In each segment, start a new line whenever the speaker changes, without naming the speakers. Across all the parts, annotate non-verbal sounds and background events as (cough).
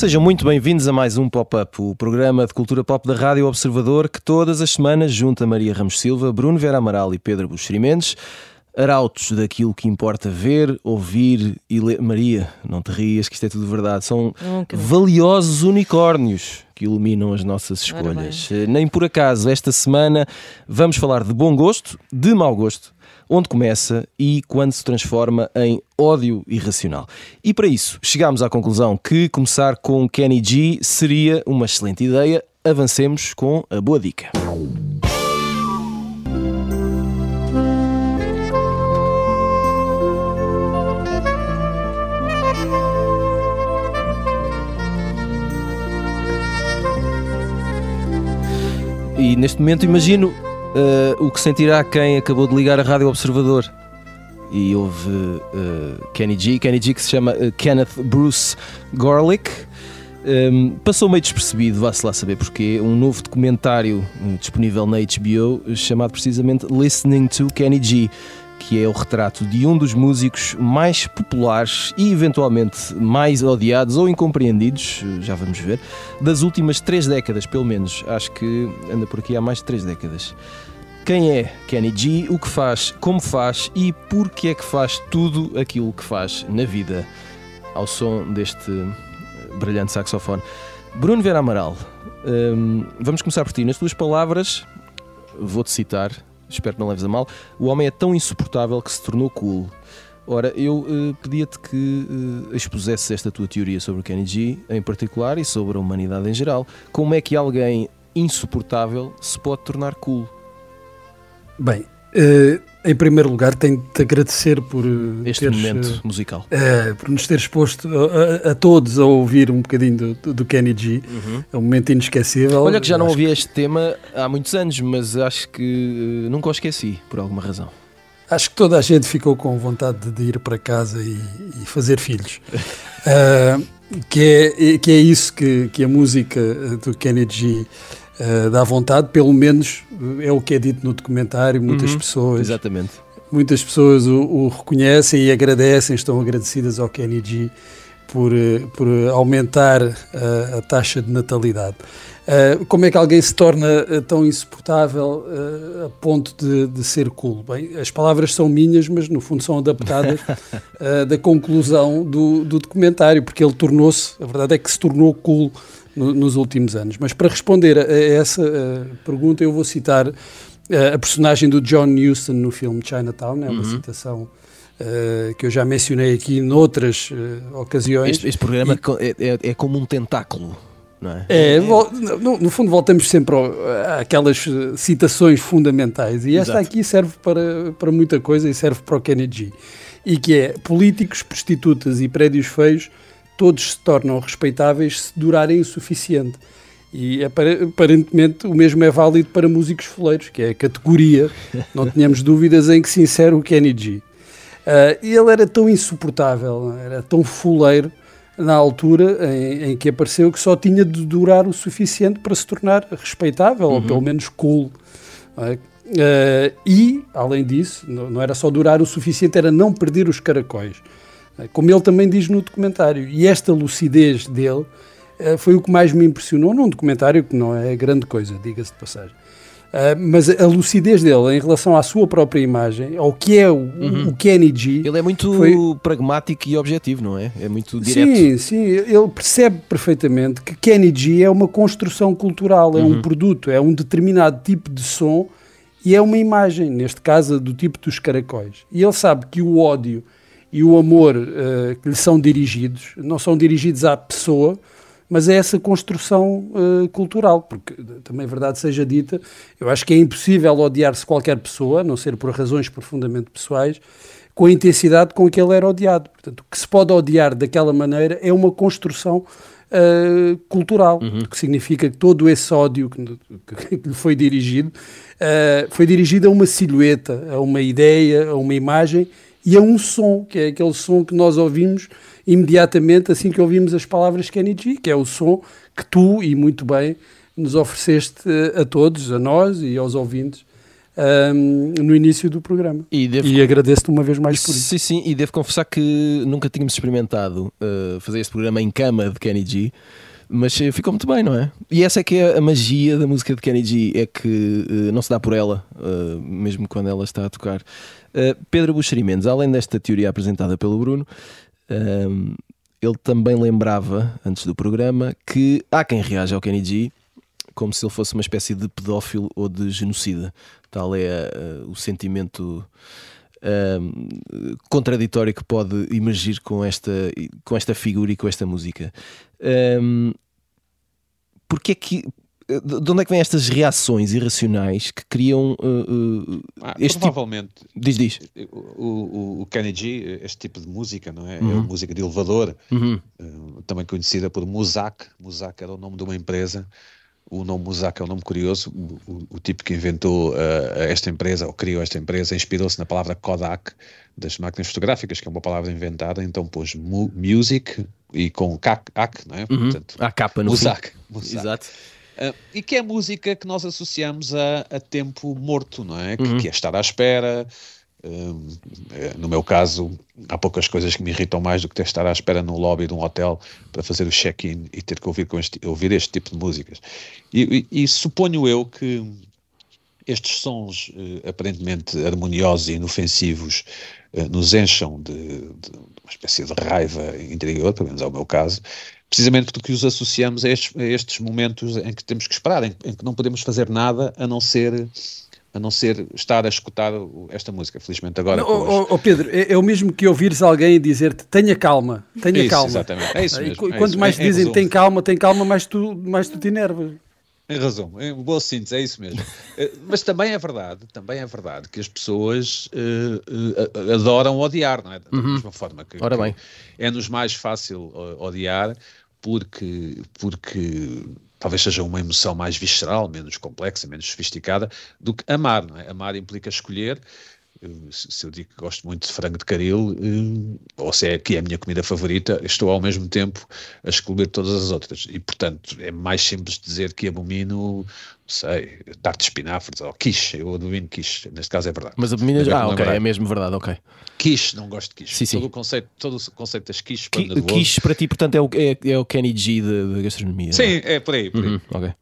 Sejam muito bem-vindos a mais um Pop-Up, o programa de cultura pop da Rádio Observador que todas as semanas junta Maria Ramos Silva, Bruno Vera Amaral e Pedro Buxeri Mendes, arautos daquilo que importa ver, ouvir e ler. Maria, não te rias que isto é tudo verdade, são
Nunca.
valiosos unicórnios que iluminam as nossas escolhas. Eh, Nem por acaso, esta semana vamos falar de bom gosto, de mau gosto, onde começa e quando se transforma em ódio irracional. E para isso, chegámos à conclusão que começar com Kenny G seria uma excelente ideia. Avancemos com a boa dica. E neste momento imagino eh, o que sentirá quem acabou de ligar a Rádio Observador. E houve eh, Kenny G, Kenny G que se chama eh, Kenneth Bruce Gorlick. Um, passou meio despercebido, vá-se lá saber porquê, um novo documentário disponível na HBO chamado precisamente Listening to Kenny G, que é o retrato de um dos músicos mais populares e eventualmente mais odiados ou incompreendidos, já vamos ver, das últimas três décadas, pelo menos. Acho que anda por aqui há mais de três décadas. Quem é Kenny G, o que faz, como faz e por que é que faz tudo aquilo que faz na vida, ao som deste brilhante saxofone. Bruno Vera Amaral, hum, vamos começar por ti. Nas tuas palavras, vou-te citar, espero que não leves a mal, o homem é tão insuportável que se tornou cool. Ora, eu eh, pedia-te que expusesses esta tua teoria sobre o Kenny G em particular e sobre a humanidade em geral. Como é que alguém insuportável se pode tornar cool?
Bem, eh, em primeiro lugar, tenho de te agradecer por, eh,
Este
teres,
momento musical.
eh, por nos ter exposto a, a- a todos a ouvir um bocadinho do, do- Kenny G. É um momento inesquecível.
Olha que já não ouvi este tema há muitos anos, mas acho que eh, nunca o esqueci, por alguma razão.
Acho que toda a gente ficou com vontade de, ir para casa e, e fazer filhos. Ah, (laughs) que, é, que é isso que, que a música eh, do Kenny G ah, dá vontade, pelo menos eh, é o que é dito no documentário. Muitas
Uhum,
pessoas,
Exatamente.
muitas pessoas o, o reconhecem e agradecem, estão agradecidas ao Kenny G por, eh, por aumentar a, a taxa de natalidade. Uh, como é que alguém se torna tão insuportável uh, a ponto de, de ser cool? Bem, as palavras são minhas, mas no fundo são adaptadas uh, (laughs) da conclusão do, do documentário, porque ele tornou-se, a verdade é que se tornou cool no- nos últimos anos. Mas para responder a, a essa uh, pergunta, eu vou citar uh, a personagem do John Huston no filme Chinatown, é uma citação uh, que eu já mencionei aqui noutras uh, ocasiões.
Este, este programa co- é, é- é como um tentáculo, não é?
É, vol- no, no fundo voltamos sempre ao- àquelas eh, citações fundamentais e esta
Exato.
aqui serve para, para muita coisa e serve para o Kennedy e que é políticos, prostitutas e prédios feios todos se tornam respeitáveis se durarem o suficiente e apare- aparentemente o mesmo é válido para músicos foleiros que é a categoria, não tenhamos dúvidas em que se insere o Kennedy Uh, e ele era tão insuportável, era tão fuleiro na altura em, em que apareceu que só tinha de durar o suficiente para se tornar respeitável, ou pelo menos cool. é? Uh, e, além disso, não, não era só durar o suficiente, era não perder os caracóis. Uh, Como ele também diz no documentário. E esta lucidez dele uh, foi o que mais me impressionou num documentário que não é grande coisa, diga-se de passagem. Uh, mas a lucidez dele em relação à sua própria imagem, ao que é o, o Kenny G.
Ele é muito
Foi-
pragmático e objetivo, não é? É muito direto.
Sim, sim, ele percebe perfeitamente que Kenny G é uma construção cultural, é
Uhum.
um produto, é um determinado tipo de som e é uma imagem, neste caso do tipo dos caracóis. E ele sabe que o ódio e o amor eh, que lhe são dirigidos não são dirigidos à pessoa, mas é essa construção eh, cultural, porque também verdade seja dita, eu acho que é impossível odiar-se qualquer pessoa, a não ser por razões profundamente pessoais, com a intensidade com que ele era odiado. Portanto, o que se pode odiar daquela maneira é uma construção eh, cultural,
Uhum.
o que significa que todo esse ódio que, que- que lhe foi dirigido eh, foi dirigido a uma silhueta, a uma ideia, a uma imagem e é um som, que é aquele som que nós ouvimos imediatamente assim que ouvimos as palavras Kenny G, que é o som que tu, e muito bem, nos ofereceste a todos, a nós e aos ouvintes, um, no início do programa. E, devo... e agradeço-te uma vez mais por isso.
Sim, sim, e devo confessar que nunca tínhamos experimentado uh, fazer este programa em cama de Kenny G. Mas eh, ficou muito bem, não é? E essa é que é a magia da música de Kenny G, é que uh, não se dá por ela, uh, mesmo quando ela está a tocar. Uh, Pedro Buxeri Mendes, além desta teoria apresentada pelo Bruno, ele também lembrava, antes do programa, que há quem reaja ao Kenny G como se ele fosse uma espécie de pedófilo ou de genocida. Tal é o sentimento contraditório que pode emergir com esta, com esta figura e com esta música. Um, porque é que de onde é que vêm estas reações irracionais que criam uh, uh,
ah, este tipo provavelmente tipo...
diz diz
o, o, o, Kenny G este tipo de música não é, uhum. é música de elevador uhum. uh, também conhecida por Muzak Muzak era o nome de uma empresa o nome Muzak é um nome curioso. O, o tipo que inventou esta empresa, ou criou esta empresa, inspirou-se na palavra Kodak das máquinas fotográficas, que é uma palavra inventada, então pôs mu music e com kak, ak, não é?
Uhum. Portanto, a capa no
Muzak.
Muzak. Exato.
Uh, e que é música que nós associamos a, a tempo morto, não é? Uhum. Que, que é estar à espera, eh, no meu caso, há poucas coisas que me irritam mais do que ter estar à espera no lobby de um hotel para fazer o check-in e ter que ouvir, este, ouvir este tipo de músicas. E, e, e suponho eu que estes sons eh, aparentemente harmoniosos e inofensivos eh, nos encham de, de, uma espécie de raiva interior, pelo menos é o meu caso, precisamente porque os associamos a estes, a estes momentos em que temos que esperar, em, em que não podemos fazer nada a não ser a não ser estar a escutar esta música, felizmente agora.
Oh, oh, Pedro, é, é, o mesmo que ouvires alguém dizer-te tenha calma, tenha
isso,
calma.
Exatamente, é isso mesmo.
E, é quanto mais te dizem tem calma, tem calma, mais tu, mais tu te enervas.
Em razão, em boa síntese, é isso mesmo. Eh, mas também é verdade, também é verdade que as pessoas uh, uh, adoram odiar, não é? Da uhum. mesma forma que,
Ora bem.
é-nos mais fácil odiar porque, porque talvez seja uma emoção mais visceral, menos complexa, menos sofisticada do que amar. Não é? Amar implica escolher. Se eu digo que gosto muito de frango de caril, eh, ou se é que é a minha comida favorita, estou ao mesmo tempo a excluir todas as outras. E, portanto, é mais simples dizer que abomino, sei, tarte de espinafres ou quiche. Eu abomino quiche. Neste caso é verdade.
Mas abomino, ah, ok, é mesmo verdade, ok.
Quiche, não gosto de quiche.
Sim, sim.
Todo, o conceito, todo o conceito das quiches
para Qui, Quiche para ti, portanto, é o, é, é o Kenny G da gastronomia.
Sim, é? é por aí. Por aí. Uhum,
ok.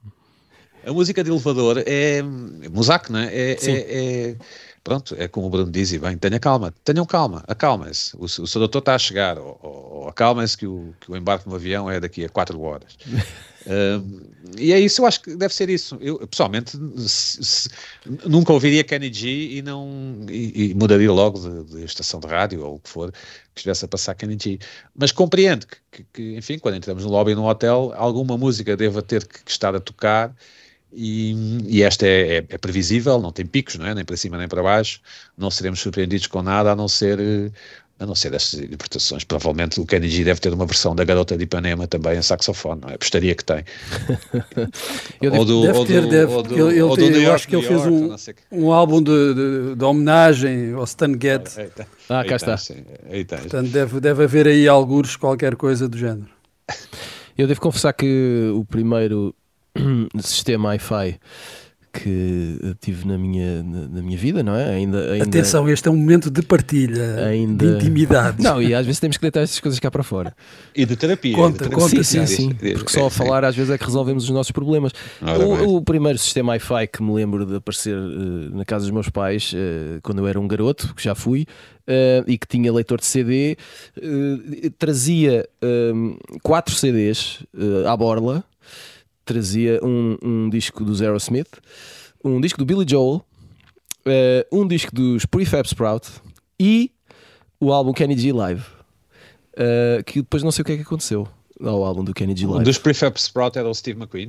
A música de elevador é, é Muzak, não é? É, é, é, pronto, é como o Bruno diz, e bem, tenha calma, tenham calma, acalmem-se. O, o seu doutor está a chegar, ou, ou acalmem-se que o, que o embarque no avião é daqui a 4 horas. (laughs) Uh, e é isso, eu acho que deve ser isso. Eu, pessoalmente, se, se, nunca ouviria Kenny G e não e, e mudaria logo de, de, estação de rádio ou o que for que estivesse a passar Kenny G. Mas compreendo que, que, que enfim, quando entramos no lobby num hotel, alguma música deva ter que, que estar a tocar. E, e, esta é, é, é, previsível, não tem picos, não é? nem para cima nem para baixo, não seremos surpreendidos com nada a não ser a não ser essas interpretações. Provavelmente o Kenny G deve ter uma versão da Garota de Ipanema também em saxofone, não é? Apostaria que tem. (laughs)
eu ou do, deve ou ter, do, deve. Ou do, ele, ou do eu York, acho que ele fez um, um álbum de, de, de, homenagem ao Stan Getz.
Ah, ah cá está.
Sim,
Portanto, deve, deve haver aí alguns qualquer coisa do género.
Eu devo confessar que o primeiro (clears throat) sistema Wi-Fi que tive na minha, na, na, minha vida, não é? Ainda, ainda,
Atenção, este é um momento de partilha, ainda... de intimidade. (laughs)
Não, e às vezes temos que deitar estas coisas cá para fora.
E de terapia.
Conta,
de
terapia.
Sim, sim, sim. Porque só a falar às vezes é que resolvemos os nossos problemas. O, o, primeiro sistema Wi-Fi que me lembro de aparecer uh, na casa dos meus pais, uh, quando eu era um garoto, que já fui, uh, e que tinha leitor de CD, trazia quatro CDs à borla trazia um, um disco do Aerosmith, um disco do Billy Joel, uh, um disco dos Prefab Sprout e o álbum Kenny G Live. Uh, que depois não sei o que é que aconteceu ao álbum do Kenny G Live.
Dos Prefab Sprout era o Steve McQueen?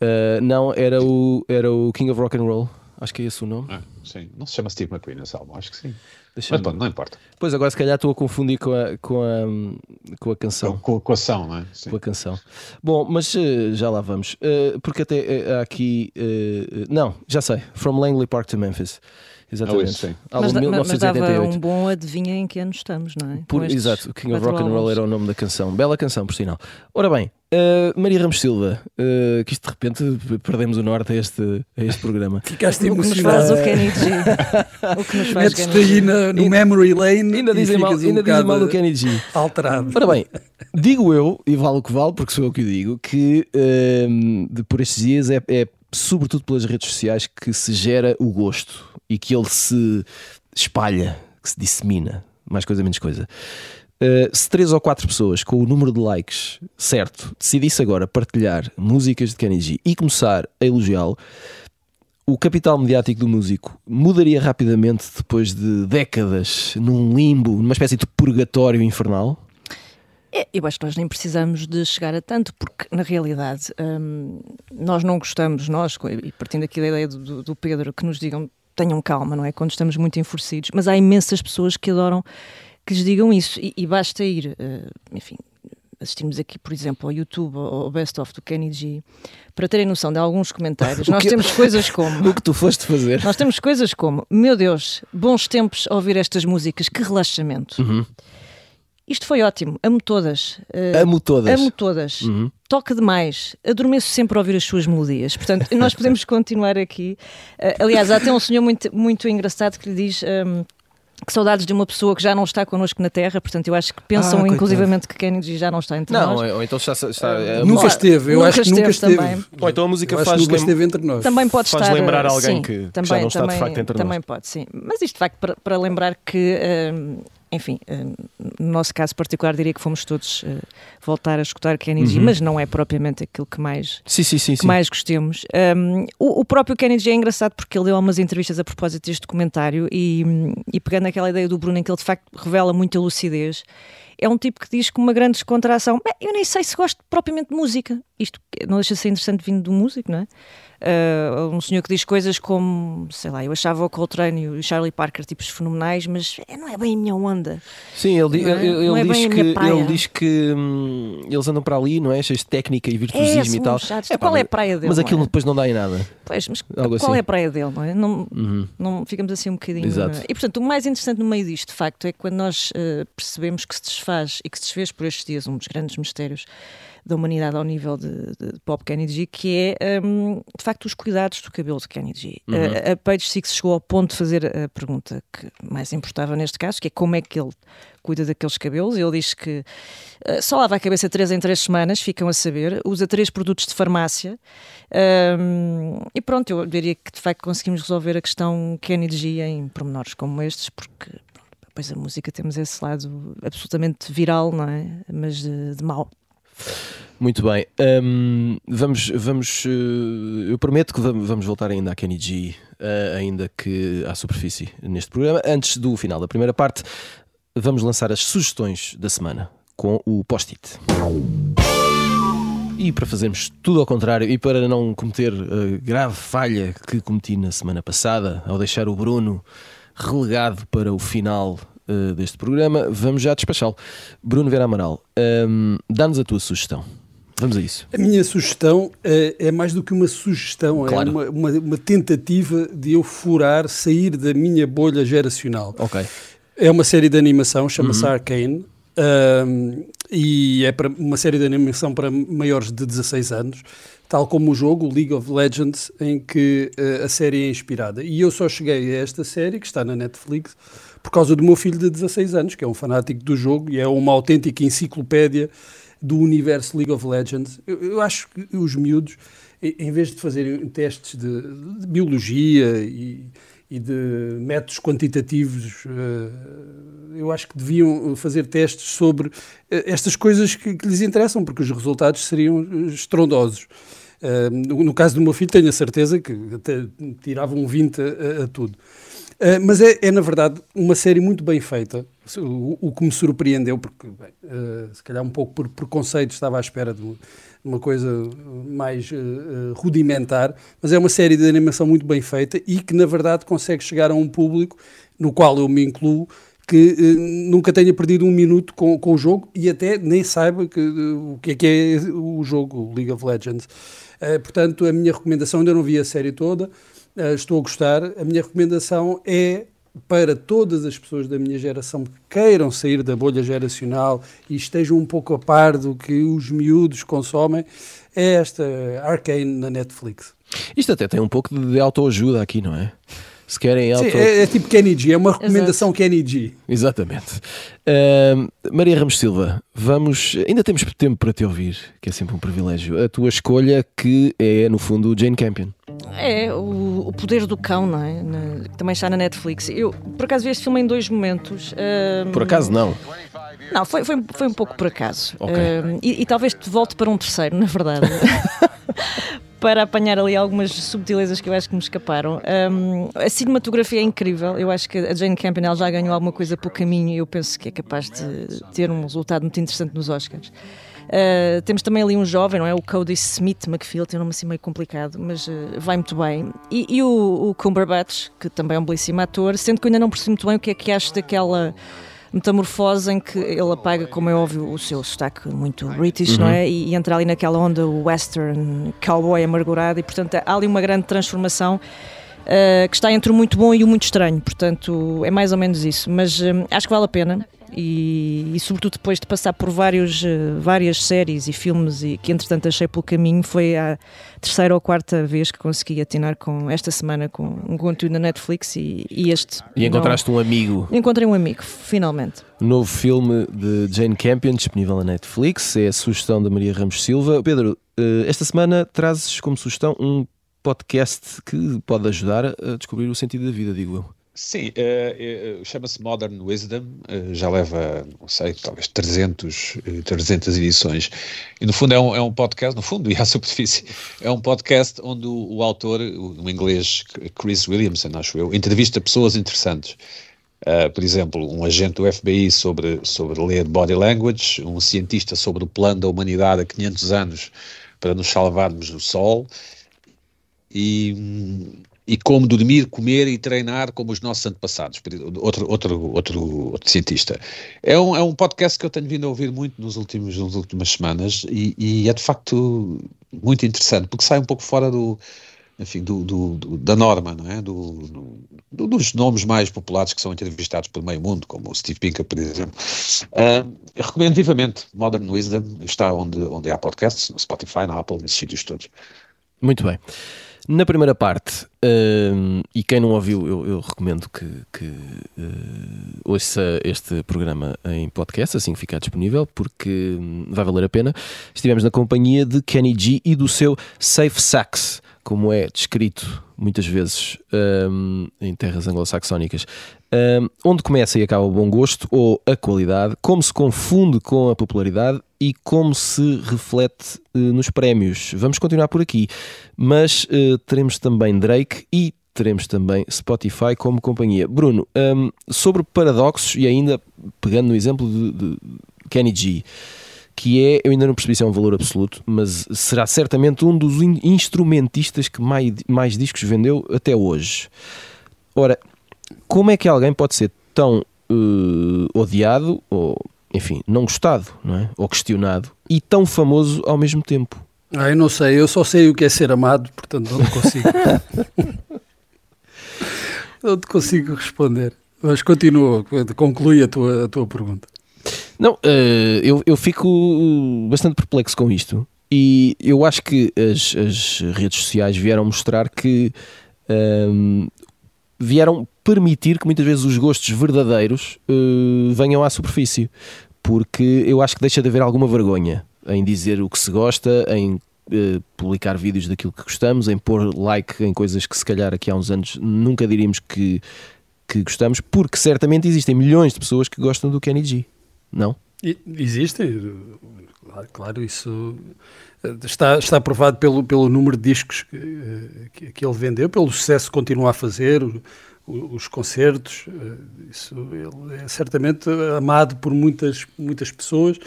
Uh, não, era o, era o King of Rock and Roll. Acho que é esse o nome.
Ah, sim, não se chama Steve McQueen esse álbum, acho que sim. Mas bom, não importa.
Pois agora se calhar estou a confundir com a, com a, com a canção.
Com, com a ação, não é?
Sim. Com a canção. Bom, mas uh, já lá vamos. Uh, porque até há aqui. não, já sei. From Langley Park to Memphis. Exatamente.
Ah,
Mas,
de
da- mas dava
1988.
um bom adivinha em que ano estamos, não é?
Por- exato, o King of Rock and Roll era o nome da canção. Bela canção, por sinal. Ora bem, eh, Maria Ramos Silva, eh, que isto de repente perdemos o norte a este, a este programa. (laughs)
Ficaste
O que nos faz
emocionado.
o Kenny G. O que nos faz
Metes-te aí na- no
Ainda-
memory lane
Ainda
e
dizem mal,
ficas um
ainda dizem mal do Kenny G.
alterado.
Ora bem, digo eu, e vale o que vale, porque sou eu que o digo, que ehm, de- por estes dias é, é sobretudo pelas redes sociais que se gera o gosto e que ele se espalha, que se dissemina, mais coisa menos coisa. Uh, se três ou quatro pessoas com o número de likes certo decidisse agora partilhar músicas de Kenny e começar a elogiá-lo, o capital mediático do músico mudaria rapidamente depois de décadas num limbo, numa espécie de purgatório infernal?
É, eu acho que nós nem precisamos de chegar a tanto, porque na realidade hum, nós não gostamos, nós, e partindo aqui da ideia do, do- Pedro, que nos digam tenham calma, não é? Quando estamos muito enfurecidos, mas há imensas pessoas que adoram que lhes digam isso, e, e basta ir, eh, enfim, assistirmos aqui, por exemplo, ao YouTube, ao Best of do Kenny G, para terem noção de alguns comentários. (laughs) Nós temos coisas como. (laughs)
O que tu foste fazer?
Nós temos coisas como, meu Deus, bons tempos a ouvir estas músicas, que relaxamento.
Uhum.
Isto foi ótimo, amo todas. eh,
Amo todas.
Amo todas.
Uhum.
Toca demais. Adormeço sempre a ouvir as suas melodias. Portanto, nós (laughs) podemos continuar aqui. Eh, aliás, há até um senhor muito, muito engraçado que lhe diz. ehm, que saudades de uma pessoa que já não está connosco na Terra, portanto, eu acho que pensam
Ah,
inclusivamente que Kennedy já não está entre
Não,
nós.
ou então está. está é,
Nunca esteve, eu
nunca
acho que nunca
esteve também.
Ou então a música
Eu
faz
que nunca esteve entre nós.
Também pode
Faz
estar.
lembrar alguém
sim,
que- que
também,
já não está de
também,
facto entre
Também pode, sim. Mas isto de facto para, para lembrar que, hum, enfim, hum, no nosso caso particular, diria que fomos todos uh, voltar a escutar Kenny G,
Uhum.
mas não é propriamente aquilo que mais
Sim, sim, sim.
que mais gostemos. Um, o, o próprio Kenny G é engraçado porque ele deu algumas entrevistas a propósito deste documentário e, e pegando aquela ideia do Bruno em que ele de facto revela muita lucidez, é um tipo que diz com uma grande descontração: "Bem, eu nem sei se gosto propriamente de música. Isto não deixa de ser interessante vindo do músico, não é? Uh, um senhor que diz coisas como, sei lá, eu achava o Coltrane e o Charlie Parker tipos fenomenais, mas é, não é bem a minha onda.
Sim, ele,
Não é?
ele- ele
Não é
diz que, ele diz que hum, eles andam para ali, não é? Cheios de técnica e virtuosismo
É,
e tal.
chatos.
É pá,
Qual é a praia dele?
Mas aquilo
é?
depois não dá em nada.
Pois, mas
Algo
qual
assim.
é a praia dele, não é? Não,
Uhum.
não ficamos assim um bocadinho.
Exato.
E portanto, o mais interessante no meio disto, de facto, é quando nós eh, percebemos que se desfaz e que se desfez por estes dias um dos grandes mistérios da humanidade ao nível de, de Pop Kenny G, que é hum, de facto os cuidados do cabelo de Kenny G.
Uhum.
Eh, a Page Six chegou ao ponto de fazer a pergunta que mais importava neste caso, que é como é que ele cuida daqueles cabelos. Ele diz que eh, só lava a cabeça três em três semanas, ficam a saber, usa três produtos de farmácia. hum, e pronto, eu diria que de facto conseguimos resolver a questão Kenny G em pormenores como estes, porque depois a música temos esse lado absolutamente viral, não é? Mas de, de mau.
Muito bem. Hum, vamos, vamos eh, eu prometo que vamos, voltar ainda à Kenny G, eh, ainda que à superfície neste programa. Antes do final da primeira parte, vamos lançar as sugestões da semana com o post-it. E para fazermos tudo ao contrário e para não cometer a grave falha que cometi na semana passada ao deixar o Bruno relegado para o final eh, deste programa, vamos já despachá-lo. Bruno Vera Amaral, hum, dá-nos a tua sugestão. Vamos a isso.
A minha sugestão é, é mais do que uma sugestão,
Claro.
é uma, uma, uma tentativa de eu furar, sair da minha bolha geracional.
Ok.
É uma série de animação, chama-se
Uhum.
Arcane, ahm, e é para uma série de animação para maiores de 16 anos, tal como o jogo, League of Legends, em que eh, a série é inspirada. E eu só cheguei a esta série, que está na Netflix, por causa do meu filho de 16 anos, que é um fanático do jogo e é uma autêntica enciclopédia do universo League of Legends. Eu, eu acho que os miúdos, em vez de fazerem testes de, de biologia e, e de métodos quantitativos, eh, eu acho que deviam fazer testes sobre eh, estas coisas que, que lhes interessam, porque os resultados seriam eh, estrondosos. No, caso do meu filho, tenho a certeza que tirava um 20 a, a- a tudo. Uh, mas é, é, na verdade, uma série muito bem feita. O, o que me surpreendeu, porque, bem, uh, se calhar um pouco por preconceito, estava à espera de uma coisa mais uh, rudimentar, mas é uma série de animação muito bem feita e que, na verdade, consegue chegar a um público, no qual eu me incluo, que nunca tenha perdido um minuto com, com o jogo e até nem saiba que, o que é que é o jogo, League of Legends. Portanto, a minha recomendação, ainda não vi a série toda, estou a gostar. A minha recomendação é para todas as pessoas da minha geração que queiram sair da bolha geracional e estejam um pouco a par do que os miúdos consomem, é esta Arcane na Netflix.
Isto até tem um pouco de autoajuda aqui, não é? Se querem auto...
Sim, é, é, tipo Kenny G, é uma recomendação Exato. Kenny G.
Exatamente. Uh, Maria Ramos Silva, vamos. Ainda temos tempo para te ouvir, que é sempre um privilégio. A tua escolha, que é, no fundo, Jane Campion.
É, o, o Poder do Cão, não é? Na, também está na Netflix. Eu, por acaso, vi este filme em dois momentos.
Uh, por acaso, não?
Não, foi, foi, foi um pouco por acaso. Okay. Uh, e, e, talvez te volte para um terceiro, na verdade. (laughs) (laughs) para apanhar ali algumas subtilezas que eu acho que me escaparam. Um, a cinematografia é incrível. Eu acho que a Jane Campion já ganhou alguma coisa pelo caminho e eu penso que é capaz de ter um resultado muito interessante nos Oscars. Uh, temos também ali um jovem, não é? O Cody Smith McPhil, tem um nome assim meio complicado, mas uh, vai muito bem. E, e o, o Cumberbatch, que também é um belíssimo ator, sendo que eu ainda não percebi muito bem o que é que acho daquela metamorfose em que ele apaga, como é óbvio, o seu sotaque muito british, uhum. não é? E, e, entra ali naquela onda western, cowboy amargurado, e portanto há ali uma grande transformação. Uh, que está entre o muito bom e o muito estranho, portanto é mais ou menos isso, mas uh, acho que vale a pena e, e, sobretudo depois de passar por vários, uh, várias séries e filmes e que entretanto achei pelo caminho, foi a terceira ou quarta vez que consegui atinar com esta semana com um conteúdo na Netflix e, e este.
E encontraste
não...
um amigo?
Encontrei um amigo, finalmente.
Novo filme de Jane Campion disponível na Netflix, é a sugestão da Maria Ramos Silva. Pedro, uh, esta semana trazes como sugestão um podcast que pode ajudar a descobrir o sentido da vida, digo eu.
Sim, uh, uh, chama-se Modern Wisdom, uh, já leva, não sei, talvez 300, 300 edições. E no fundo é um, é um podcast, no fundo (laughs) e à superfície, é um podcast onde o, o autor, o, inglês Chris Williamson, acho eu, entrevista pessoas interessantes. por exemplo, um agente do FBI sobre, sobre ler body language, um cientista sobre o plano da humanidade há 500 anos para nos salvarmos do sol. E e como dormir, comer e treinar como os nossos antepassados, outro, outro, outro, outro cientista. É um, é um podcast que eu tenho vindo a ouvir muito nos últimos, nas últimas semanas e, e, é de facto muito interessante, porque sai um pouco fora do, enfim, do, do, do da norma, não é? Do, dos nomes mais populares que são entrevistados por meio mundo, como o Steve Pinker, por exemplo. Uh, recomendo vivamente Modern Wisdom, está onde, onde há podcasts, no Spotify, na Apple, nesses sítios todos.
Muito bem. Na primeira parte, uh, e quem não ouviu, eu, eu recomendo que, que uh, ouça este programa em podcast, assim que ficar disponível, porque hum, vai valer a pena. Estivemos na companhia de Kenny G e do seu Safe Sax, como é descrito muitas vezes um, em terras anglo-saxónicas. Um, onde começa e acaba o bom gosto ou a qualidade, como se confunde com a popularidade e como se reflete uh, nos prémios. Vamos continuar por aqui, mas uh, teremos também Drake e teremos também Spotify como companhia. Bruno, um, sobre paradoxos e ainda pegando no exemplo de, de Kenny G, que é, eu ainda não percebi se é um valor absoluto, mas será certamente um dos instrumentistas que mais, mais discos vendeu até hoje. Ora, como é que alguém pode ser tão uh, odiado ou enfim, não gostado, não é? Ou questionado e tão famoso ao mesmo tempo.
Ah, eu não sei, eu só sei o que é ser amado, portanto não consigo. (laughs) não te consigo responder. Mas continua, conclui a tua, a tua pergunta.
Não, uh, eu, eu fico bastante perplexo com isto. E eu acho que as, as redes sociais vieram mostrar que um, ehm, vieram permitir que muitas vezes os gostos verdadeiros uh, venham à superfície porque eu acho que deixa de haver alguma vergonha em dizer o que se gosta, em uh, publicar vídeos daquilo que gostamos, em pôr like em coisas que se calhar aqui há uns anos nunca diríamos que, que gostamos, porque certamente existem milhões de pessoas que gostam do Kenny G, não?
Existem, claro, isso eh, está, está provado pelo, pelo número de discos que, eh, que, que ele vendeu, pelo sucesso que continua a fazer, os concertos, eh, isso, ele é certamente amado por muitas, muitas pessoas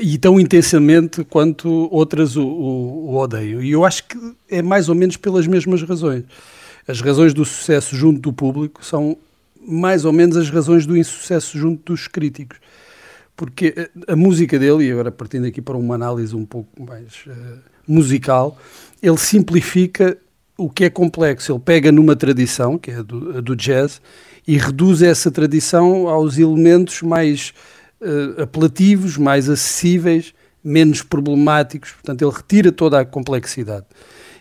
e tão intensamente quanto outras o, o, o, odeiam. E eu acho que é mais ou menos pelas mesmas razões. As razões do sucesso junto do público são mais ou menos as razões do insucesso junto dos críticos. Porque a música dele, e agora partindo aqui para uma análise um pouco mais uh, musical, ele simplifica o que é complexo. Ele pega numa tradição, que é a do, a do jazz, e reduz essa tradição aos elementos mais uh, apelativos, mais acessíveis, menos problemáticos. Portanto, ele retira toda a complexidade.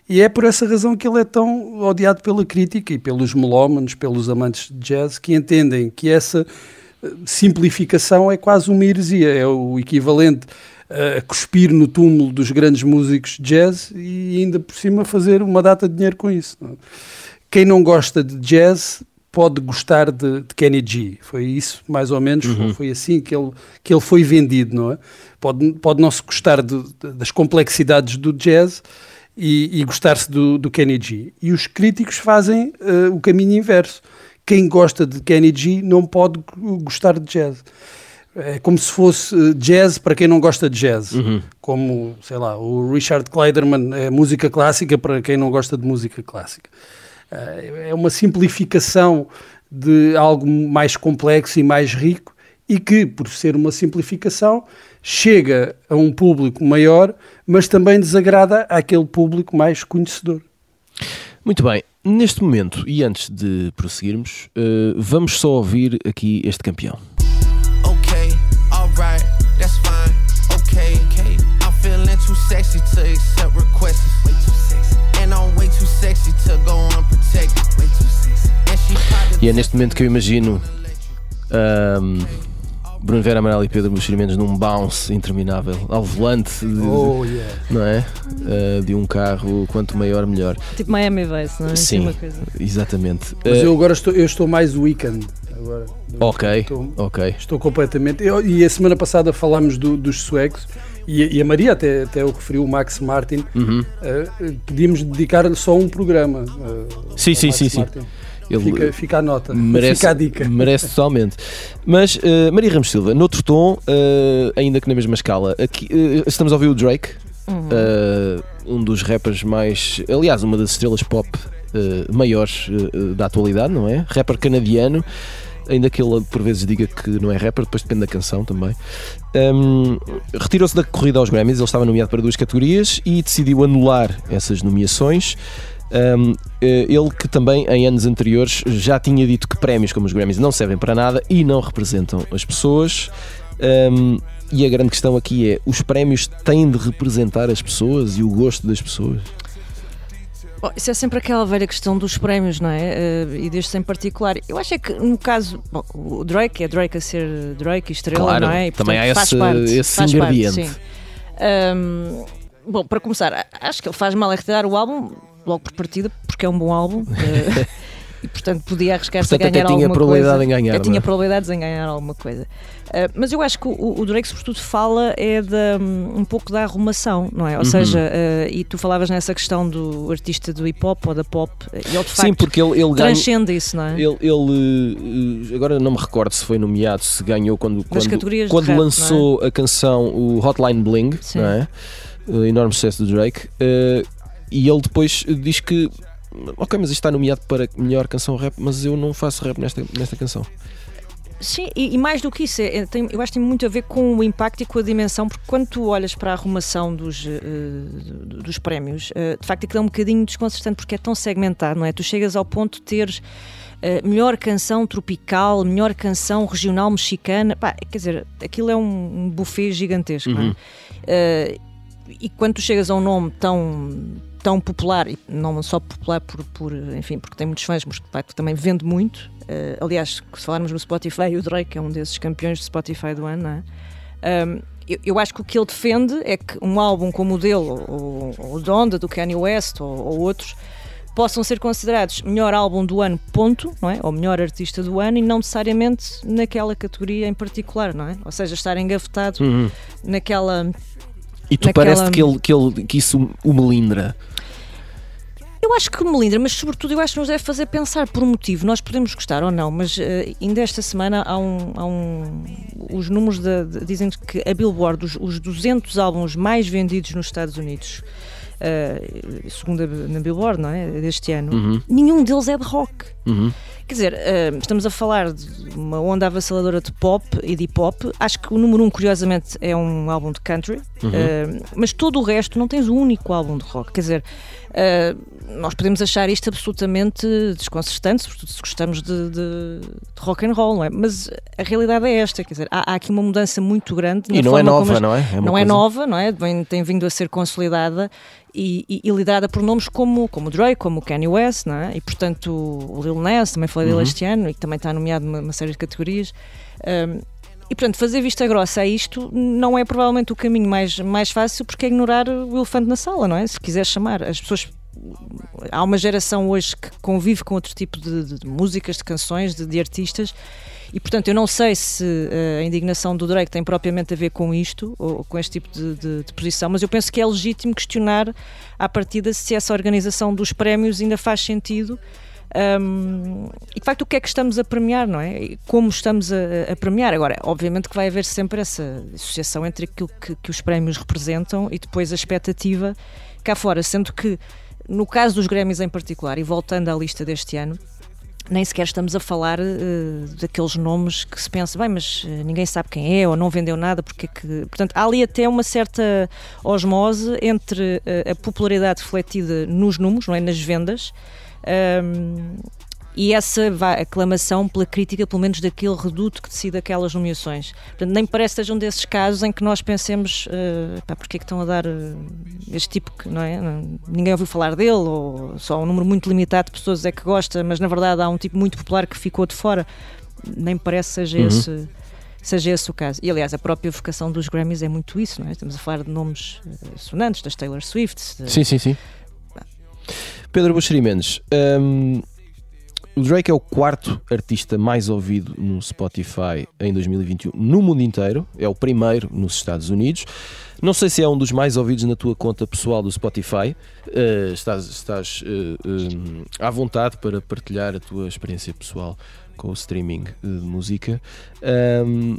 E é por essa razão que ele é tão odiado pela crítica e pelos melómanos, pelos amantes de jazz, que entendem que essa eh, simplificação é quase uma heresia, é o equivalente a cuspir no túmulo dos grandes músicos de jazz e ainda por cima fazer uma data de dinheiro com isso. É? Quem não gosta de jazz pode gostar de, de, Kenny G. Foi isso, mais ou menos, uhum. foi assim que ele, que ele foi vendido, não é? Pode, pode não se gostar de, de, das complexidades do jazz e, e gostar-se do, do, Kenny G. E os críticos fazem uh, o caminho inverso. Quem gosta de Kenny G não pode gostar de jazz. É como se fosse eh, jazz para quem não gosta de jazz. Uhum. Como, sei lá, o Richard Kleiderman é música clássica para quem não gosta de música clássica. Eh, é uma simplificação de algo mais complexo e mais rico e que, por ser uma simplificação, chega a um público maior, mas também desagrada àquele público mais conhecedor.
Muito bem, neste momento e antes de prosseguirmos, uh, vamos só ouvir aqui este campeão. sexy to accept requests. Way too sexy. And I'm way too sexy to go unprotected. Way too sexy. E é neste momento que eu imagino um, Bruno Vera Amaral e Pedro Buxerimentos num bounce interminável ao volante de, oh, yeah. não é? Uh, de um carro quanto maior melhor.
Tipo Miami Vice, não é?
Sim, exatamente.
Mas uh, eu agora estou, eu estou mais weekend. Agora,
ok, estou, ok.
Estou completamente. Eu, e a semana passada falámos do, dos suecos e, e, a Maria até, até o referiu, o Max Martin, uhum. uh, pedimos dedicar-lhe só um programa. Uh,
sim, sim, sim, sim.
Ele fica, fica a nota, merece, fica a dica.
Merece totalmente. Mas, uh, Maria Ramos Silva, noutro tom, uh, ainda que na mesma escala, aqui, uh, estamos a ouvir o Drake, uhum. um dos rappers mais. Aliás, uma das estrelas pop maiores da atualidade, não é? Rapper canadiano ainda que ele por vezes diga que não é rapper, depois depende da canção também. Um, Retirou-se da corrida aos Grammys, ele estava nomeado para duas categorias e decidiu anular essas nomeações. Um, eh, ele que também em anos anteriores já tinha dito que prémios como os Grammys não servem para nada e não representam as pessoas. Um, e a grande questão aqui é: os prémios têm de representar as pessoas e o gosto das pessoas?
Bom, isso é sempre aquela velha questão dos prémios, não é? Uh, e deste em particular. Eu acho é que no caso, bom, o Drake é Drake a ser Drake e estrela,
claro,
não é?
E, portanto, também há esse, parte, esse ingrediente. Parte,
um, bom, para começar, acho que ele faz mal a retirar o álbum logo por partida, porque é um bom álbum. Uh, (laughs) e portanto podia arriscar-se a ganhar
alguma
tinha probabilidade
coisa. Em ganhar,
tinha é? probabilidades em ganhar alguma coisa. Uh, mas eu acho que o, o Drake, sobretudo, fala é de, um, pouco da arrumação, não é? Ou uhum. seja, uh, e tu falavas nessa questão do artista do hip hop ou da pop, ele de facto
Sim, porque ele, ele
transcende ganha, isso, não é?
Ele, ele, agora não me recordo se foi nomeado, se ganhou quando, quando, quando
rap,
lançou é? a canção o Hotline Bling, Sim. não é? O enorme sucesso do Drake. Uh, e ele depois diz que ok, mas isto está nomeado para melhor canção rap, mas eu não faço rap nesta, nesta canção.
Sim, e, e, mais do que isso, é, tem, eu acho que tem muito a ver com o impacto e com a dimensão, porque quando tu olhas para a arrumação dos, uh, dos prémios, uh, de facto aquilo é um bocadinho desconcertante porque é tão segmentado, não é? Tu chegas ao ponto de teres uh, melhor canção tropical, melhor canção regional mexicana, Pá, quer dizer, aquilo é um, um buffet gigantesco, é? uhum. é? e quando tu chegas a um nome tão tão popular, e não só popular por, por enfim, porque tem muitos fãs, mas que também vende muito. Uh, aliás, se falarmos no Spotify, o Drake é um desses campeões de Spotify do ano, não é? Um, eu, eu, acho que o que ele defende é que um álbum como o dele, ou, o Donda, do Kanye West, ou, ou, outros, possam ser considerados melhor álbum do ano, ponto, não é? Ou melhor artista do ano, e não necessariamente naquela categoria em particular, não é? Ou seja, estar engavetado uhum. naquela.
E tu naquela... parece que, ele, que, ele, que isso o melindra.
Eu acho que melindra, mas sobretudo eu acho que nos deve fazer pensar por um motivo. Nós podemos gostar ou não, mas uh, ainda esta semana há um. Há um os números de, de, dizem que a Billboard, os, os 200 álbuns mais vendidos nos Estados Unidos. Uh, segunda na Billboard, não é? Deste ano, uhum. nenhum deles é de rock. Uhum. Quer dizer, uh, estamos a falar de uma onda avassaladora de pop e de hip hop. Acho que o número um, curiosamente, é um álbum de country, uhum. uh, mas todo o resto não tens um único álbum de rock. Quer dizer, uh, nós podemos achar isto absolutamente desconcertante, sobretudo se gostamos de, de, de, rock and roll, não é? Mas a realidade é esta, quer dizer, há, há aqui uma mudança muito grande.
e não é nova, as, não é? é
não é nova, não é? Tem, tem vindo a ser consolidada e, e, e, liderada por nomes como, como Drake, como Kanye West, não é? e portanto o Lil Nas, também falei dele uhum. este ano e que também está nomeado numa, uma série de categorias. Um, e portanto, fazer vista grossa a isto não é provavelmente o caminho mais, mais fácil porque é ignorar o elefante na sala, não é? Se quiser chamar. As pessoas. Há uma geração hoje que convive com outro tipo de, de, de músicas, de canções, de, de artistas e, portanto, eu não sei se uh, a indignação do Drake tem propriamente a ver com isto, ou com este tipo de, posição, mas eu penso que é legítimo questionar à partida se essa organização dos prémios ainda faz sentido. Um, e de facto, o que é que estamos a premiar, não é? Como estamos a, a premiar? Agora, obviamente que vai haver sempre essa associação entre aquilo que, que os prémios representam e depois a expectativa cá fora, sendo que no caso dos Grêmios em particular, e voltando à lista deste ano, nem sequer estamos a falar uh, daqueles nomes que se pensa, bem, mas uh, ninguém sabe quem é ou não vendeu nada, porque é que. Portanto, há ali até uma certa osmose entre uh, a popularidade refletida nos números, não é? nas vendas. Um, e essa aclamação pela crítica, pelo menos daquele reduto que decide aquelas nomeações. Portanto, nem parece que sejam desses casos em que nós pensemos uh, pá, porque é que estão a dar uh, este tipo que não é? Ninguém ouviu falar dele, ou só um número muito limitado de pessoas é que gosta, mas na verdade há um tipo muito popular que ficou de fora. Nem parece que seja uhum. esse seja esse o caso. E aliás, a própria vocação dos Grammys é muito isso, não é? Estamos a falar de nomes uh, sonantes, das Taylor Swift.
De... Sim, sim, sim. Pedro Buxeri Mendes, um, o Drake é o quarto artista mais ouvido no Spotify em 2021 no mundo inteiro. É o primeiro nos Estados Unidos. Não sei se é um dos mais ouvidos na tua conta pessoal do Spotify. Uh, estás, estás uh, uh, à vontade para partilhar a tua experiência pessoal com o streaming de música. Um,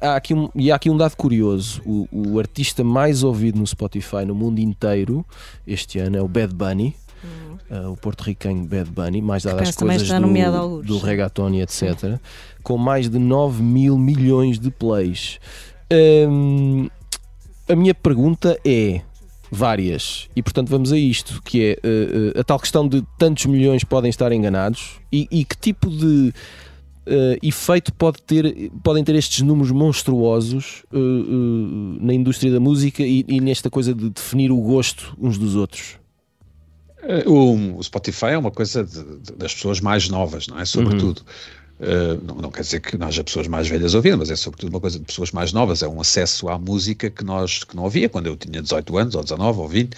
há aqui um, e há aqui um dado curioso: o, o artista mais ouvido no Spotify no mundo inteiro este ano é o Bad Bunny uh, o porto-riquenho Bad Bunny, mais dadas as coisas do, do reggaeton e etc., Sim. com mais de 9 mil milhões de plays. Um, a minha pergunta é várias e portanto vamos a isto que é uh, uh, a tal questão de tantos milhões podem estar enganados e, e que tipo de uh, efeito pode ter, podem ter estes números monstruosos na indústria da música e, e, nesta coisa de definir o gosto uns dos outros
o, o, Spotify é uma coisa de, de, das pessoas mais novas, não é? Sobretudo. Uhum. Uh, não, não, quer dizer que não haja pessoas mais velhas ouvindo, mas é sobretudo uma coisa de pessoas mais novas, é um acesso à música que nós que não havia quando eu tinha 18 anos, ou 19, ou 20. Uh,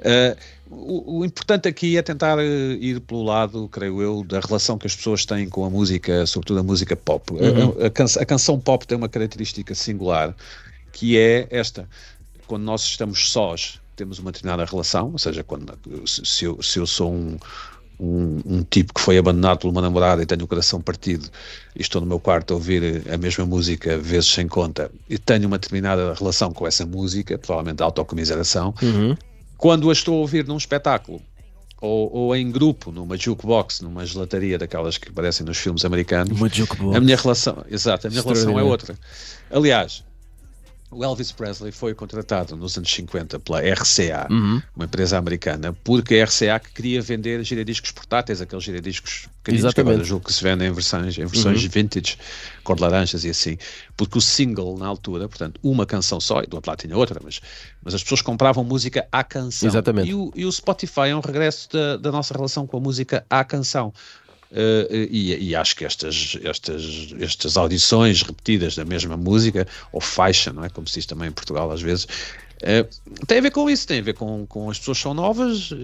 eh, o, o, importante aqui é tentar ir pelo lado, creio eu, da relação que as pessoas têm com a música, sobretudo a música pop. Uhum. A, a, canção, a canção pop tem uma característica singular, que é esta, quando nós estamos sós temos uma determinada relação, ou seja, quando, se, eu, se eu sou um, um, um, tipo que foi abandonado por uma namorada e tenho o coração partido e estou no meu quarto a ouvir a mesma música vezes sem conta e tenho uma determinada relação com essa música, provavelmente autocomiseração, uhum. quando a estou a ouvir num espetáculo ou, ou, em grupo, numa jukebox, numa gelataria daquelas que aparecem nos filmes americanos, a minha relação, exato, a minha relação é outra. Aliás, o Elvis Presley foi contratado nos anos 50 pela RCA, uhum. uma empresa americana, porque a RCA que queria vender giradiscos portáteis, aqueles giradiscos pequeninos que agora julgo que se vendem em versões, em versões uhum. vintage, cor de laranjas e assim, porque o single na altura, portanto, uma canção só, e do outro lado tinha outra, mas, mas as pessoas compravam música à canção.
Exatamente.
E o, e o Spotify é um regresso da, da nossa relação com a música à canção. Uh, e, e, acho que estas, estas, estas audições repetidas da mesma música, ou faixa, não é? Como se diz também em Portugal às vezes, uh, tem a ver com isso, tem a ver com, com as pessoas são novas uh,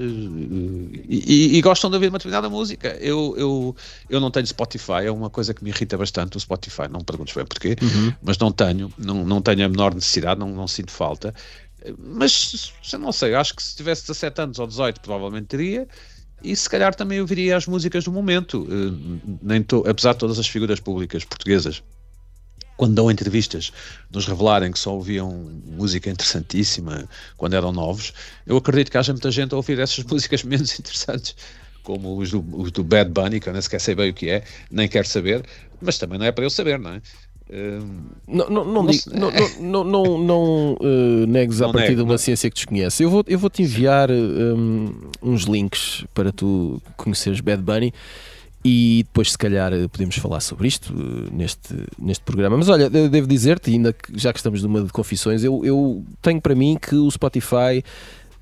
e, e, gostam de ouvir uma determinada música. Eu, eu, eu não tenho Spotify, é uma coisa que me irrita bastante o Spotify, não me perguntes bem porquê, uhum. mas não tenho, não, não tenho a menor necessidade, não, não sinto falta. Mas, eu não sei, acho que se tivesse 17 anos ou 18 provavelmente teria, e se calhar também ouviria as músicas do momento. Uh, nem to, apesar de todas as figuras públicas portuguesas quando dão entrevistas, nos revelarem que só ouviam música interessantíssima quando eram novos, eu acredito que haja muita gente a ouvir essas (laughs) músicas menos interessantes, como os do, os do Bad Bunny, que eu nem sequer sei bem o que é, nem quero saber, mas também não é para eu saber, não é?
Não, não, não, digo, não, não, não, não uh, negues a partir de uma ciência que desconhece. Eu vou, eu vou te enviar um, uns links para tu conheceres Bad Bunny e depois, se calhar, podemos falar sobre isto uh, neste, neste programa. Mas olha, devo dizer-te, ainda que, já que estamos numa de confissões, eu, eu tenho para mim que o Spotify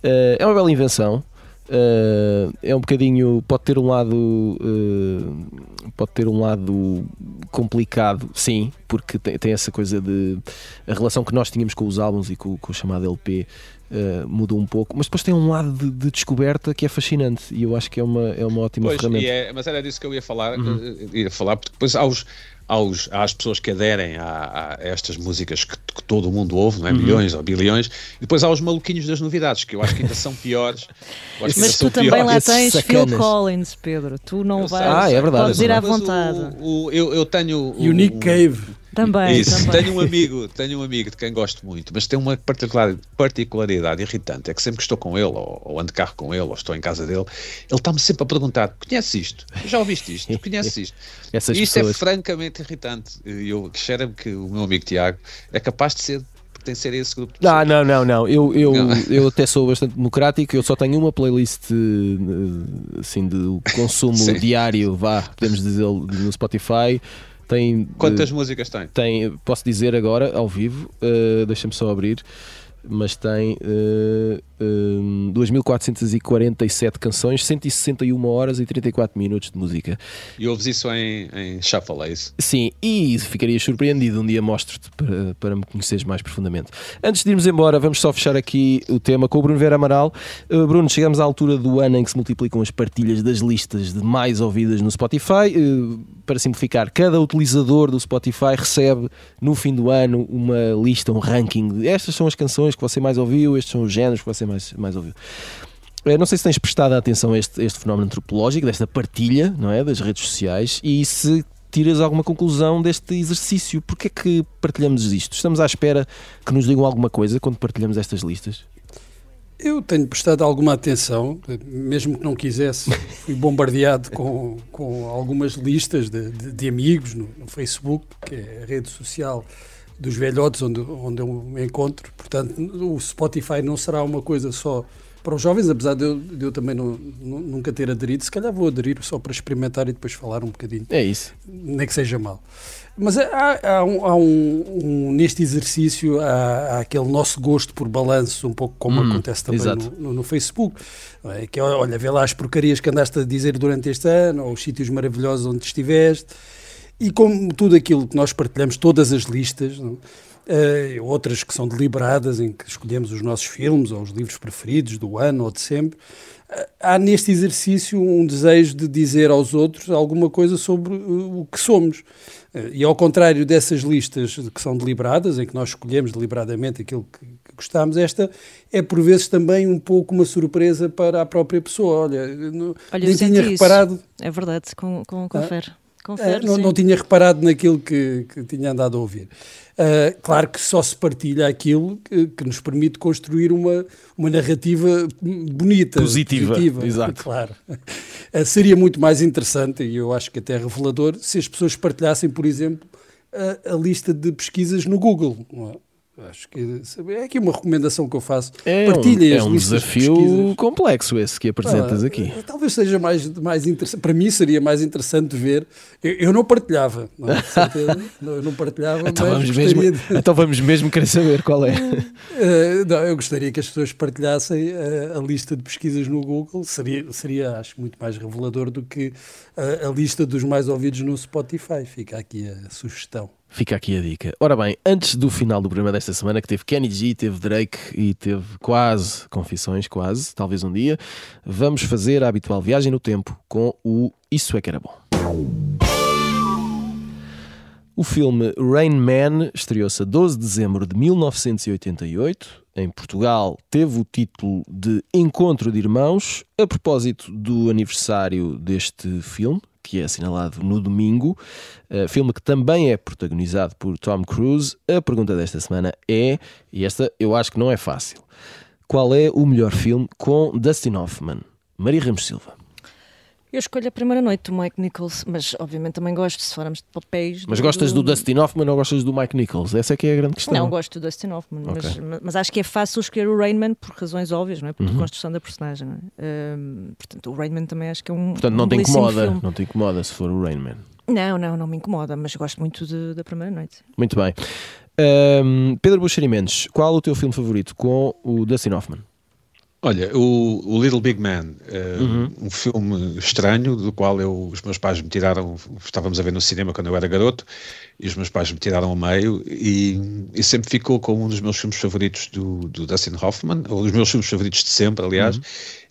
uh, é uma bela invenção. Uh, é um bocadinho pode ter um lado uh, pode ter um lado complicado sim porque tem, tem, essa coisa de a relação que nós tínhamos com os álbuns e com, com o chamado LP uh, mudou um pouco mas depois tem um lado de, de, descoberta que é fascinante e eu acho que é uma, é uma ótima
pois,
ferramenta
é, mas era disso que eu ia falar uhum. ia falar porque depois aos aos, às pessoas que aderem a, a estas músicas que, que, todo o mundo ouve, não é? Uhum. milhões ou bilhões, e depois há os maluquinhos das novidades, que eu acho que ainda são piores. (laughs)
Mas tu também piores. lá tens Phil Collins, Pedro, tu não eu vais, ah, é verdade, podes é ir à vontade.
O, o, eu, eu tenho...
Unique Cave.
Também,
Isso.
também.
Tenho um amigo, tenho um amigo de quem gosto muito, mas tem uma particularidade irritante, é que sempre que estou com ele, ou, ou ando de carro com ele, ou estou em casa dele, ele está-me sempre a perguntar, conheces isto? Já ouviste isto? Conheces isto? (laughs)
Essas
isto
é pessoas...
é francamente irritante. Eu cheiro-me que o meu amigo Tiago é capaz de ser pertencer a esse grupo.
não, não, não, não. Eu, eu, não. (laughs) eu até sou bastante democrático. Eu só tenho uma playlist assim de (laughs) consumo diário, vá, podemos dizer, no Spotify. Tem,
Quantas uh, músicas tem?
Tem, posso dizer agora, ao vivo, uh, deixa-me só abrir, mas tem uh, uh, 2.447 canções, 161 horas e 34 minutos de música.
E ouves isso em, em shuffle, é isso?
Sim, e ficarias surpreendido, um dia mostro-te para, para me conheceres mais profundamente. Antes de irmos embora, vamos só fechar aqui o tema com o Bruno Vera Amaral. Uh, Bruno, chegamos à altura do ano em que se multiplicam as partilhas das listas de mais ouvidas no Spotify. Uh, para simplificar, cada utilizador do Spotify recebe no fim do ano uma lista, um ranking. Estas são as canções que você mais ouviu, estes são os géneros que você mais, mais ouviu. Eu não sei se tens prestado atenção a este, este fenómeno antropológico, desta partilha não é, das redes sociais e se tiras alguma conclusão deste exercício. Porquê é que partilhamos isto? Estamos à espera que nos digam alguma coisa quando partilhamos estas listas?
Eu tenho prestado alguma atenção, mesmo que não quisesse, fui bombardeado com, com algumas listas de, de, de amigos no, no, Facebook, que é a rede social dos velhotes onde, onde eu me encontro. Portanto, o Spotify não será uma coisa só para os jovens, apesar de eu, de eu também não, nunca ter aderido. Se calhar vou aderir só para experimentar e depois falar um bocadinho.
É isso.
Nem que seja mal. Mas há, há, um, há um, um, neste exercício há, há, aquele nosso gosto por balanço, um pouco como hum, acontece também no, no, no, Facebook. É? Que olha, vê lá as porcarias que andaste a dizer durante este ano, ou os sítios maravilhosos onde estiveste. E como tudo aquilo que nós partilhamos, todas as listas, uh, outras que são deliberadas, em que escolhemos os nossos filmes ou os livros preferidos do ano ou de sempre, uh, há neste exercício um desejo de dizer aos outros alguma coisa sobre uh, o que somos. E ao contrário dessas listas que são deliberadas, em que nós escolhemos deliberadamente aquilo que, que gostamos, esta é por vezes também um pouco uma surpresa para a própria pessoa. Olha,
Olha nem tinha reparado. É verdade, com, com, confere. Ah?
Confere, não, não, tinha reparado naquilo que, que tinha andado a ouvir. Uh, claro que só se partilha aquilo que, que, nos permite construir uma, uma narrativa bonita,
positiva. positiva exato.
Claro. Uh, seria muito mais interessante, e eu acho que até revelador, se as pessoas partilhassem, por exemplo, a, a lista de pesquisas no Google. Acho que é aqui uma recomendação que eu faço.
É
Partilhem
um, é um desafio de complexo esse que apresentas ah, aqui.
Talvez seja mais, mais interessante. Para mim seria mais interessante ver. Eu, eu não partilhava, não, é? (laughs) não, eu não partilhava.
então, vamos mesmo, de... então vamos mesmo querer saber qual é.
Uh, (laughs) não, eu gostaria que as pessoas partilhassem a, a, lista de pesquisas no Google. Seria, seria, acho, muito mais revelador do que a, a lista dos mais ouvidos no Spotify. Fica aqui a sugestão.
Fica aqui a dica. Ora bem, antes do final do programa desta semana, que teve Kenny G, teve Drake e teve quase confissões, quase, talvez um dia, vamos fazer a habitual viagem no tempo com o Isso é que era bom. O filme Rain Man estreou-se a 12 de dezembro de 1988. Em Portugal, teve o título de Encontro de Irmãos, a propósito do aniversário deste filme, que é assinalado no domingo, uh, filme que também é protagonizado por Tom Cruise. A pergunta desta semana é, e esta eu acho que não é fácil, qual é o melhor filme com Dustin Hoffman? Maria Ramos Silva.
Eu escolho a primeira noite do Mike Nichols, mas obviamente também gosto, se formos de papéis.
Mas gostas do... do Dustin Hoffman ou gostas do Mike Nichols? Essa é que é a grande questão.
Não, gosto do Dustin Hoffman, okay. mas, mas, acho que é fácil escolher o Rainman por razões óbvias, não é? Por uhum. construção da personagem. É? Um, portanto, o Rainman também acho que é um.
Portanto, não
um
te incomoda, filme. não te incomoda se for o Rainman.
Não, não, não me incomoda, mas gosto muito de, da primeira noite.
Muito bem. Um, Pedro Buxerimentos, qual o teu filme favorito com o Dustin Hoffman?
Olha, o, o, Little Big Man, uh, uhum. um filme estranho, do qual eu, os meus pais me tiraram, estávamos a ver no cinema quando eu era garoto, e os meus pais me tiraram ao meio, e, e sempre ficou como um dos meus filmes favoritos do, do Dustin Hoffman, ou dos meus filmes favoritos de sempre, aliás, uhum.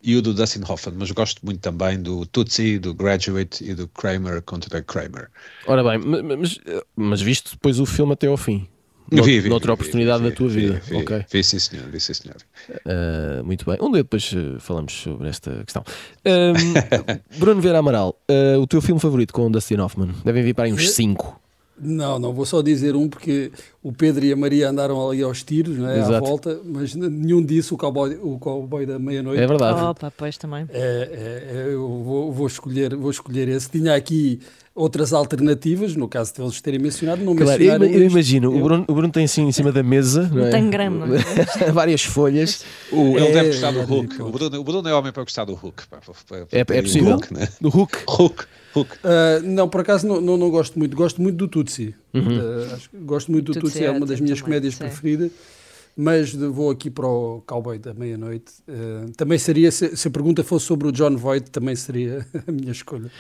e o do Dustin Hoffman, mas gosto muito também do Tootsie, do Graduate e do Kramer contra Kramer.
Ora bem, mas, mas viste depois o filme até ao fim? No, vi, vi, noutra vi, oportunidade vi, da tua vida.
Vi, ok. Vi, sim, senhor. Vi, sim, senhor.
Uh, muito bem. Um dia depois uh, falamos sobre esta questão. Um, (laughs) Bruno Vera Amaral, uh, o teu filme favorito com o Dustin Hoffman? Devem vir para aí uns 5.
Não, não, vou só dizer um porque o Pedro e a Maria andaram ali aos tiros, não é? à volta, mas nenhum disse o cowboy, o cowboy da meia-noite.
É verdade.
Opa, pois também.
É, é, é eu vou, vou, escolher, vou escolher esse. Tinha aqui outras alternativas, no caso de eles terem mencionado, não claro,
mencionaram. Eu, eu imagino, eu... O, Bruno, o Bruno tem assim em cima da mesa
não
é?
tem grama. (laughs)
várias folhas.
O, ele é, deve gostar do Hulk. O Bruno, o Bruno é homem para gostar do Hulk. Pá,
é, é possível. Hulk, né? Do Hulk.
Hulk. Hulk.
Uh, não, por acaso não, não, não, gosto muito. Gosto muito do Tutsi. Uhum. Uh, acho, gosto muito do Tutsi, Tutsi é, uma das minhas também, comédias sim. preferidas. Mas vou aqui para o Cowboy da Meia-Noite. Uh, também seria, se, se, a pergunta fosse sobre o John Voight, também seria (laughs) a minha escolha.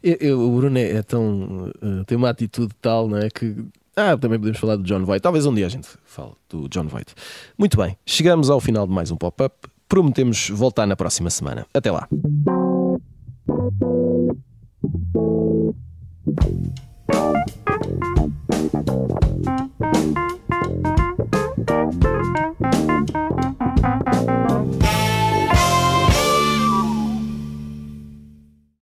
Eu, eu, o Bruno é, é tão. Uh, tem uma atitude tal, não é? Que. Ah, também podemos falar do John Voight. Talvez um dia a gente fale do John Voight. Muito bem, chegamos ao final de mais um pop-up. Prometemos voltar na próxima semana. Até lá. Thank you.